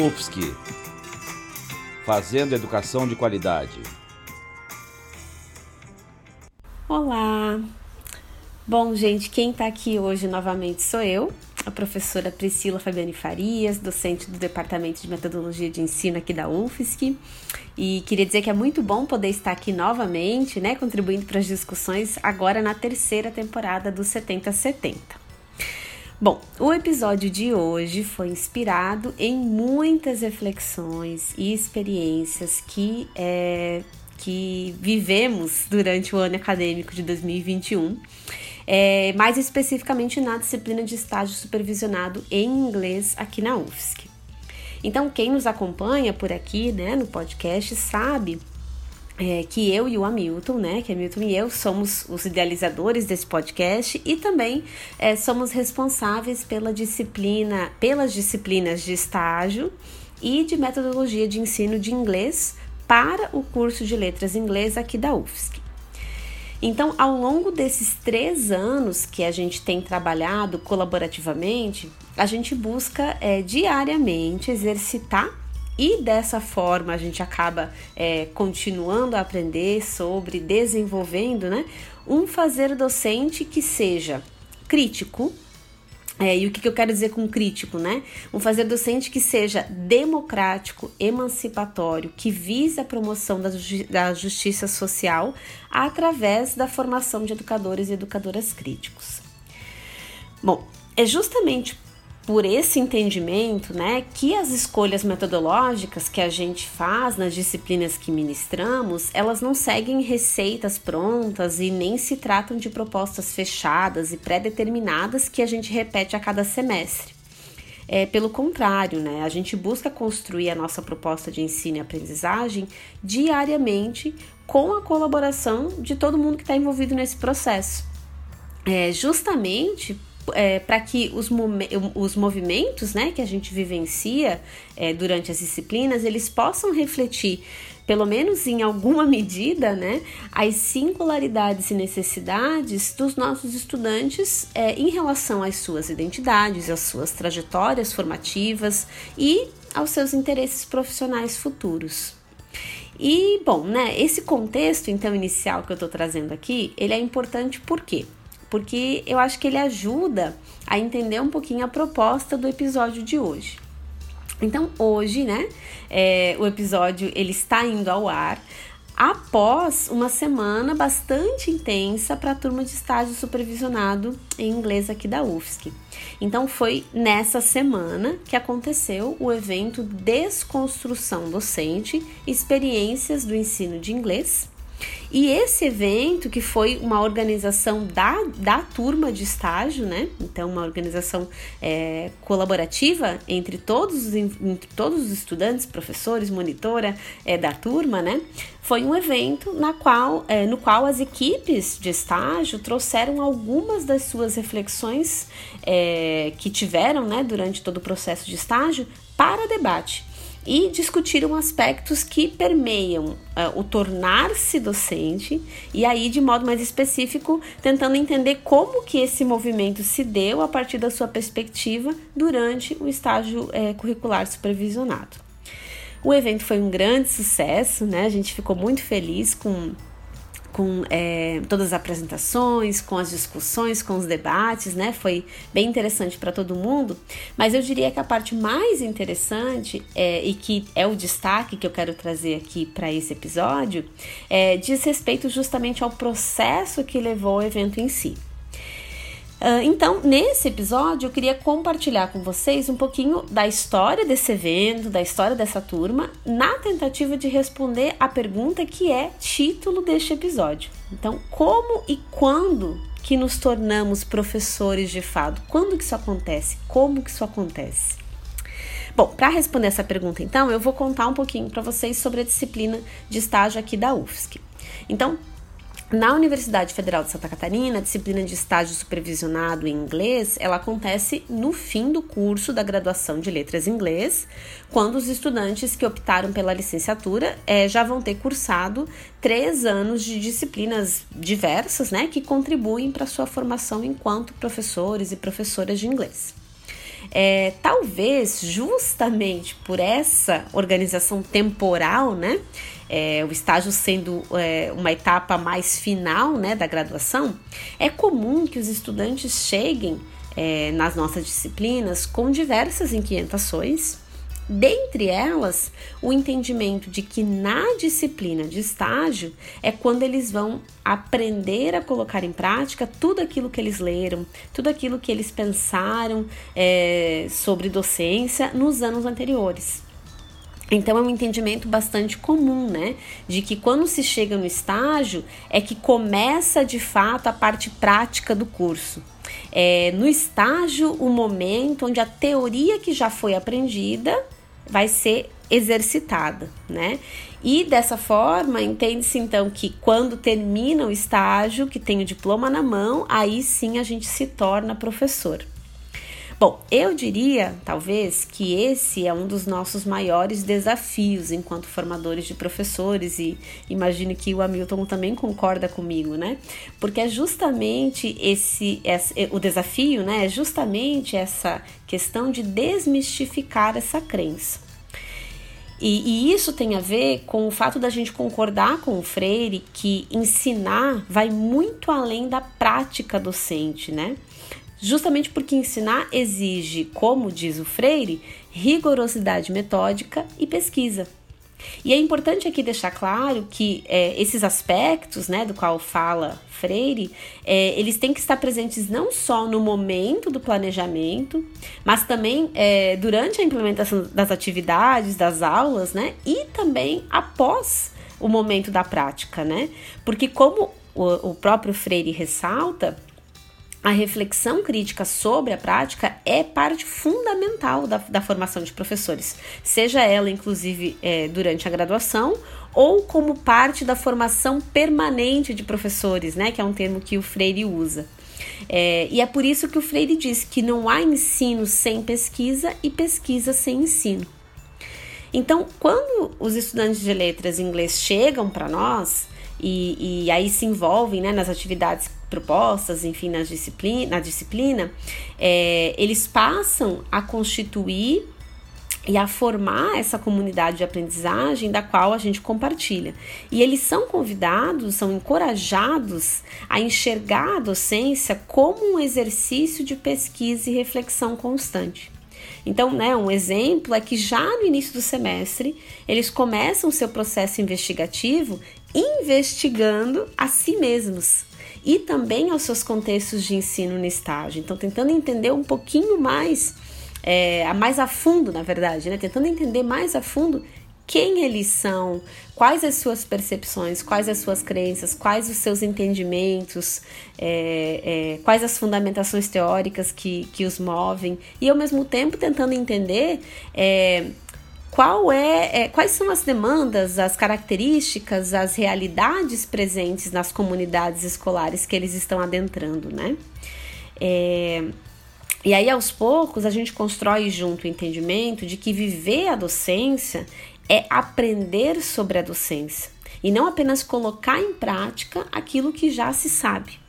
UFSC Fazendo Educação de Qualidade. Olá! Bom, gente, quem está aqui hoje novamente sou eu, a professora Priscila Fabiane Farias, docente do Departamento de Metodologia de Ensino aqui da UFSC. E queria dizer que é muito bom poder estar aqui novamente, né, contribuindo para as discussões agora na terceira temporada do 7070. Bom, o episódio de hoje foi inspirado em muitas reflexões e experiências que, é, que vivemos durante o ano acadêmico de 2021, é, mais especificamente na disciplina de estágio supervisionado em inglês aqui na UFSC. Então, quem nos acompanha por aqui, né, no podcast, sabe é, que eu e o Hamilton, né, que Hamilton e eu somos os idealizadores desse podcast e também é, somos responsáveis pela disciplina, pelas disciplinas de estágio e de metodologia de ensino de inglês para o curso de letras inglês aqui da UFSC. Então, ao longo desses três anos que a gente tem trabalhado colaborativamente, a gente busca é, diariamente exercitar e dessa forma a gente acaba é, continuando a aprender sobre, desenvolvendo, né? Um fazer docente que seja crítico. É, e o que, que eu quero dizer com crítico, né? Um fazer docente que seja democrático, emancipatório, que vise a promoção da, da justiça social através da formação de educadores e educadoras críticos. Bom, é justamente por esse entendimento, né, que as escolhas metodológicas que a gente faz nas disciplinas que ministramos, elas não seguem receitas prontas e nem se tratam de propostas fechadas e pré-determinadas que a gente repete a cada semestre. É, pelo contrário, né, a gente busca construir a nossa proposta de ensino e aprendizagem diariamente com a colaboração de todo mundo que está envolvido nesse processo. É, justamente é, para que os, os movimentos né, que a gente vivencia é, durante as disciplinas, eles possam refletir, pelo menos em alguma medida, né, as singularidades e necessidades dos nossos estudantes é, em relação às suas identidades, às suas trajetórias formativas e aos seus interesses profissionais futuros. E, bom, né, esse contexto, então, inicial que eu estou trazendo aqui, ele é importante por quê? Porque eu acho que ele ajuda a entender um pouquinho a proposta do episódio de hoje. Então, hoje, né, é, o episódio ele está indo ao ar após uma semana bastante intensa para a turma de estágio supervisionado em inglês aqui da UFSC. Então foi nessa semana que aconteceu o evento Desconstrução Docente, Experiências do Ensino de Inglês, e esse evento, que foi uma organização da, da turma de estágio, né? Então, uma organização é, colaborativa entre todos, entre todos os estudantes, professores, monitora é, da turma, né? Foi um evento na qual, é, no qual as equipes de estágio trouxeram algumas das suas reflexões é, que tiveram né, durante todo o processo de estágio para debate e discutiram aspectos que permeiam uh, o tornar-se docente e aí de modo mais específico tentando entender como que esse movimento se deu a partir da sua perspectiva durante o estágio é, curricular supervisionado. O evento foi um grande sucesso, né? A gente ficou muito feliz com com é, todas as apresentações, com as discussões, com os debates, né? Foi bem interessante para todo mundo. Mas eu diria que a parte mais interessante é, e que é o destaque que eu quero trazer aqui para esse episódio é, diz respeito justamente ao processo que levou o evento em si. Uh, então, nesse episódio, eu queria compartilhar com vocês um pouquinho da história desse evento, da história dessa turma, na tentativa de responder a pergunta que é título deste episódio. Então, como e quando que nos tornamos professores de fado? Quando que isso acontece? Como que isso acontece? Bom, para responder essa pergunta, então, eu vou contar um pouquinho para vocês sobre a disciplina de estágio aqui da UFSC. Então, na Universidade Federal de Santa Catarina, a disciplina de estágio supervisionado em inglês, ela acontece no fim do curso da graduação de letras em inglês, quando os estudantes que optaram pela licenciatura é, já vão ter cursado três anos de disciplinas diversas, né, que contribuem para sua formação enquanto professores e professoras de inglês. É, talvez justamente por essa organização temporal, né? É, o estágio sendo é, uma etapa mais final né, da graduação, é comum que os estudantes cheguem é, nas nossas disciplinas com diversas inquietações Dentre elas, o entendimento de que na disciplina de estágio é quando eles vão aprender a colocar em prática tudo aquilo que eles leram, tudo aquilo que eles pensaram é, sobre docência nos anos anteriores. Então é um entendimento bastante comum, né? De que quando se chega no estágio é que começa de fato a parte prática do curso. É no estágio o momento onde a teoria que já foi aprendida vai ser exercitada, né? E dessa forma, entende-se então que quando termina o estágio, que tem o diploma na mão, aí sim a gente se torna professor. Bom, eu diria, talvez, que esse é um dos nossos maiores desafios enquanto formadores de professores, e imagino que o Hamilton também concorda comigo, né? Porque é justamente esse, esse o desafio, né? É justamente essa questão de desmistificar essa crença. E, e, isso tem a ver com o fato da gente concordar com o Freire que ensinar vai muito além da prática docente, né? Justamente porque ensinar exige, como diz o Freire, rigorosidade metódica e pesquisa. E é importante aqui deixar claro que é, esses aspectos, né, do qual fala Freire, é, eles têm que estar presentes não só no momento do planejamento, mas também é, durante a implementação das atividades, das aulas, né, e também após o momento da prática, né? Porque como o, o próprio Freire ressalta, a reflexão crítica sobre a prática é parte fundamental da, da formação de professores, seja ela inclusive é, durante a graduação ou como parte da formação permanente de professores, né, que é um termo que o Freire usa. É, e é por isso que o Freire diz que não há ensino sem pesquisa e pesquisa sem ensino. Então, quando os estudantes de letras em inglês chegam para nós e, e aí se envolvem né, nas atividades propostas, enfim, na disciplina, na disciplina é, eles passam a constituir e a formar essa comunidade de aprendizagem da qual a gente compartilha. E eles são convidados, são encorajados a enxergar a docência como um exercício de pesquisa e reflexão constante. Então, né, um exemplo é que já no início do semestre, eles começam o seu processo investigativo investigando a si mesmos, e também aos seus contextos de ensino no estágio. Então, tentando entender um pouquinho mais, é, mais a fundo, na verdade, né? Tentando entender mais a fundo quem eles são, quais as suas percepções, quais as suas crenças, quais os seus entendimentos, é, é, quais as fundamentações teóricas que, que os movem, e ao mesmo tempo tentando entender é, qual é, é, quais são as demandas, as características, as realidades presentes nas comunidades escolares que eles estão adentrando, né? É, e aí, aos poucos, a gente constrói junto o entendimento de que viver a docência é aprender sobre a docência e não apenas colocar em prática aquilo que já se sabe.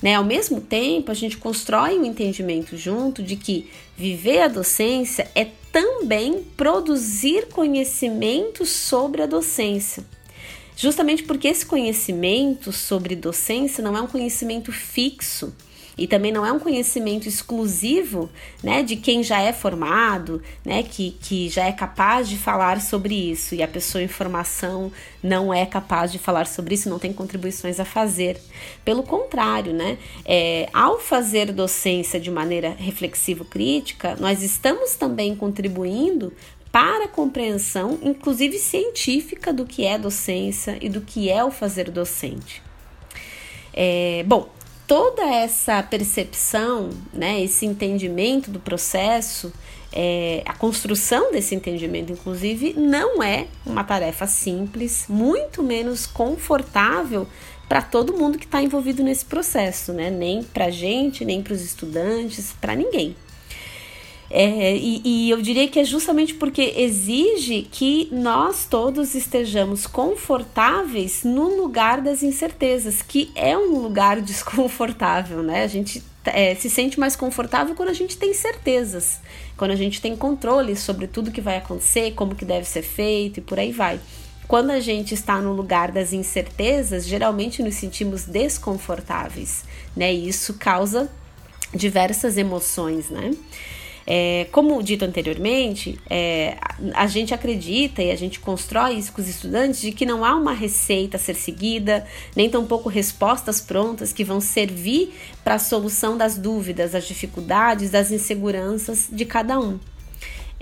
Né? Ao mesmo tempo, a gente constrói um entendimento junto de que viver a docência é também produzir conhecimento sobre a docência. Justamente porque esse conhecimento sobre docência não é um conhecimento fixo e também não é um conhecimento exclusivo né, de quem já é formado, né, que, que já é capaz de falar sobre isso, e a pessoa em formação não é capaz de falar sobre isso, não tem contribuições a fazer. Pelo contrário, né, é, ao fazer docência de maneira reflexivo-crítica, nós estamos também contribuindo para a compreensão, inclusive científica, do que é docência e do que é o fazer docente. É, bom, toda essa percepção, né, esse entendimento do processo, é, a construção desse entendimento, inclusive, não é uma tarefa simples, muito menos confortável para todo mundo que está envolvido nesse processo, né? Nem para gente, nem para os estudantes, para ninguém. É, e, e, eu diria que é justamente porque exige que nós todos estejamos confortáveis no lugar das incertezas, que é um lugar desconfortável, né? A gente é, se sente mais confortável quando a gente tem certezas, quando a gente tem controle sobre tudo que vai acontecer, como que deve ser feito e por aí vai. Quando a gente está no lugar das incertezas, geralmente nos sentimos desconfortáveis, né? E isso causa diversas emoções, né? É, como dito anteriormente, é, a gente acredita e a gente constrói isso com os estudantes de que não há uma receita a ser seguida, nem tampouco respostas prontas que vão servir para a solução das dúvidas, das dificuldades, das inseguranças de cada um.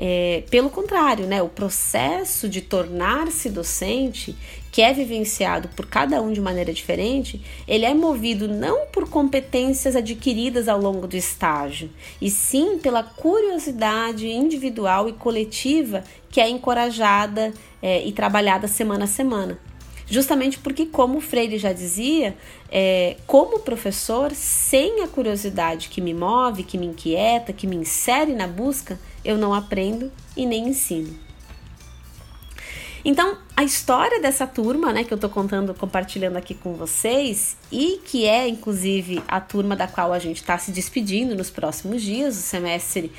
É, pelo contrário, né, o processo de tornar-se docente, que é vivenciado por cada um de maneira diferente, ele é movido não por competências adquiridas ao longo do estágio, e sim pela curiosidade individual e coletiva que é encorajada é, e trabalhada semana a semana. Justamente porque, como o Freire já dizia, é, como professor, sem a curiosidade que me move, que me inquieta, que me insere na busca, eu não aprendo e nem ensino. Então, a história dessa turma, né, que eu estou contando, compartilhando aqui com vocês, e que é inclusive a turma da qual a gente está se despedindo nos próximos dias, o semestre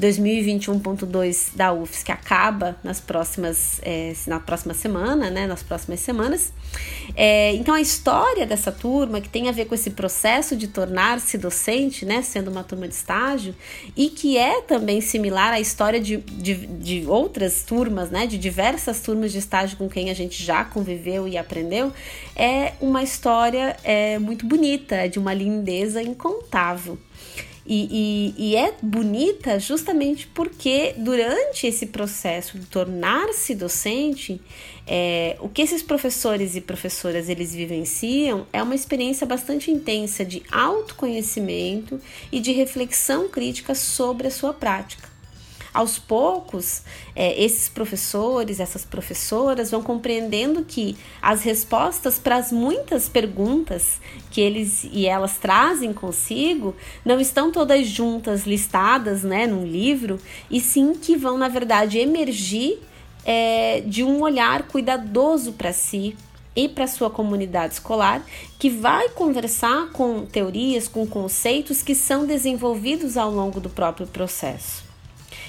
2021.2 da UFS que acaba nas próximas é, na próxima semana, né, nas próximas semanas. É, então a história dessa turma que tem a ver com esse processo de tornar-se docente, né, sendo uma turma de estágio e que é também similar à história de, de, de outras turmas, né, de diversas turmas de estágio com quem a gente já conviveu e aprendeu, é uma história é, muito bonita, é de uma lindeza incontável. E, e, e, é bonita justamente porque durante esse processo de tornar-se docente, é, o que esses professores e professoras eles vivenciam é uma experiência bastante intensa de autoconhecimento e de reflexão crítica sobre a sua prática aos poucos, é, esses professores, essas professoras vão compreendendo que as respostas para as muitas perguntas que eles e elas trazem consigo não estão todas juntas, listadas né, num livro, e sim que vão, na verdade, emergir é, de um olhar cuidadoso para si, e para sua comunidade escolar, que vai conversar com teorias, com conceitos que são desenvolvidos ao longo do próprio processo.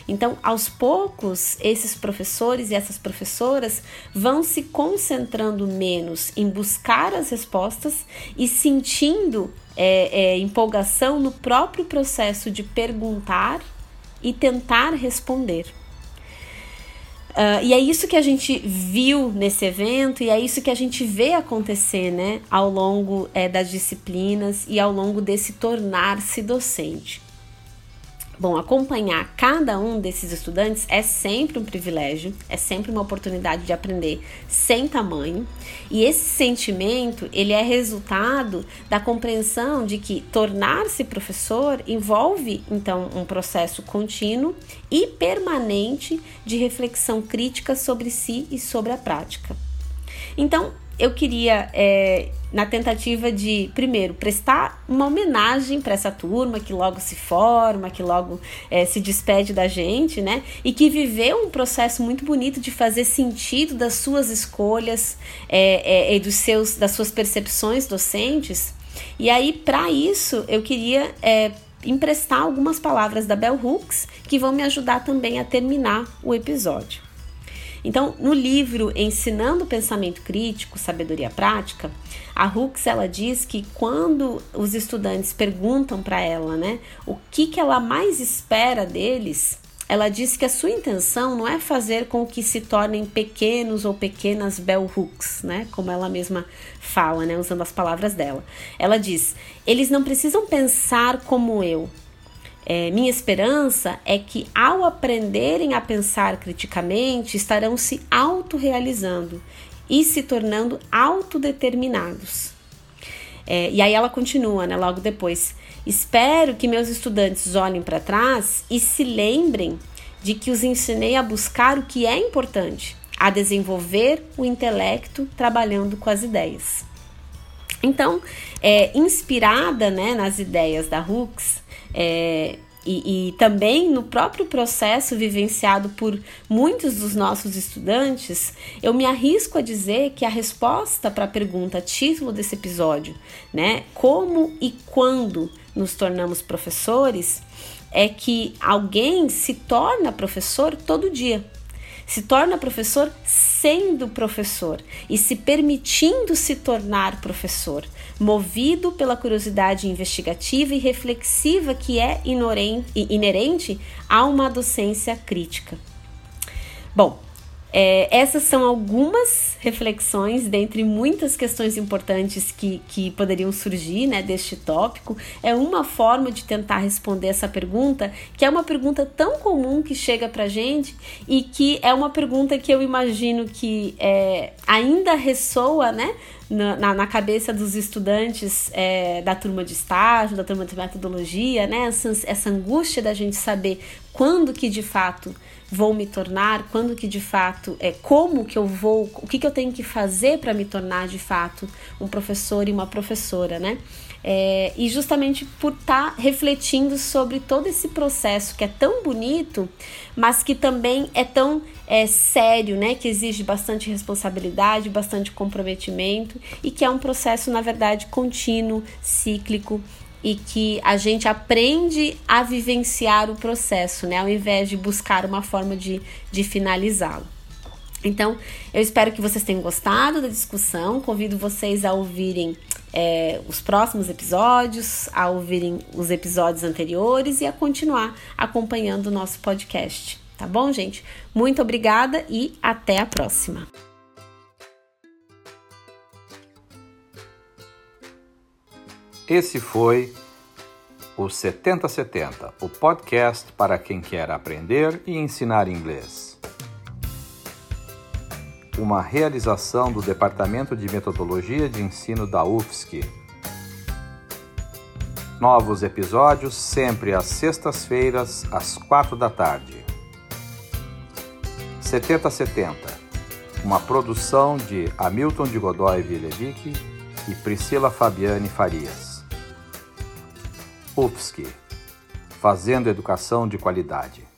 Então, aos poucos, esses professores e essas professoras vão se concentrando menos em buscar as respostas e sentindo é, é, empolgação no próprio processo de perguntar e tentar responder. Uh, e é isso que a gente viu nesse evento e é isso que a gente vê acontecer né, ao longo é, das disciplinas e ao longo desse tornar-se docente. Bom, acompanhar cada um desses estudantes é sempre um privilégio, é sempre uma oportunidade de aprender sem tamanho. E esse sentimento, ele é resultado da compreensão de que tornar-se professor envolve então um processo contínuo e permanente de reflexão crítica sobre si e sobre a prática. Então, eu queria, é, na tentativa de, primeiro, prestar uma homenagem para essa turma que logo se forma, que logo é, se despede da gente, né? E que viveu um processo muito bonito de fazer sentido das suas escolhas é, é e dos seus, das suas percepções docentes. E aí, para isso, eu queria é, emprestar algumas palavras da Bell Hooks que vão me ajudar também a terminar o episódio. Então, no livro Ensinando o Pensamento Crítico, Sabedoria Prática, a Hooks ela diz que quando os estudantes perguntam para ela, né, o que que ela mais espera deles, ela diz que a sua intenção não é fazer com que se tornem pequenos ou pequenas bell hooks, né? Como ela mesma fala, né? Usando as palavras dela. Ela diz: eles não precisam pensar como eu, é, minha esperança é que, ao aprenderem a pensar criticamente, estarão se autorrealizando e se tornando autodeterminados. É, e aí ela continua, né, logo depois. Espero que meus estudantes olhem para trás e se lembrem de que os ensinei a buscar o que é importante, a desenvolver o intelecto trabalhando com as ideias. Então, é, inspirada né, nas ideias da Hooks, é, e, e, também no próprio processo vivenciado por muitos dos nossos estudantes, eu me arrisco a dizer que a resposta para a pergunta título desse episódio, né, como e quando nos tornamos professores, é que alguém se torna professor todo dia. Se torna professor sendo professor e se permitindo se tornar professor, movido pela curiosidade investigativa e reflexiva que é inerente a uma docência crítica. Bom, é, essas são algumas reflexões dentre muitas questões importantes que, que poderiam surgir né, deste tópico. É uma forma de tentar responder essa pergunta, que é uma pergunta tão comum que chega para gente e que é uma pergunta que eu imagino que é, ainda ressoa né, na, na, cabeça dos estudantes é, da turma de estágio, da turma de metodologia, né, essa, essa angústia da gente saber quando que de fato vou me tornar, quando que de fato é como que eu vou, o que que eu tenho que fazer para me tornar de fato um professor e uma professora, né? É, e justamente por estar tá refletindo sobre todo esse processo que é tão bonito, mas que também é tão é, sério, né? Que exige bastante responsabilidade, bastante comprometimento e que é um processo, na verdade, contínuo, cíclico e que a gente aprende a vivenciar o processo, né? Ao invés de buscar uma forma de, de finalizá-lo. Então, eu espero que vocês tenham gostado da discussão. Convido vocês a ouvirem é, os próximos episódios, a ouvirem os episódios anteriores e a continuar acompanhando o nosso podcast. Tá bom, gente? Muito obrigada e até a próxima. Esse foi o 7070, o podcast para quem quer aprender e ensinar inglês. Uma realização do Departamento de Metodologia de Ensino da UFSC. Novos episódios sempre às sextas-feiras, às quatro da tarde. 7070, uma produção de Hamilton de Godoy Vilevic e Priscila Fabiane Farias. UFSC Fazendo Educação de Qualidade.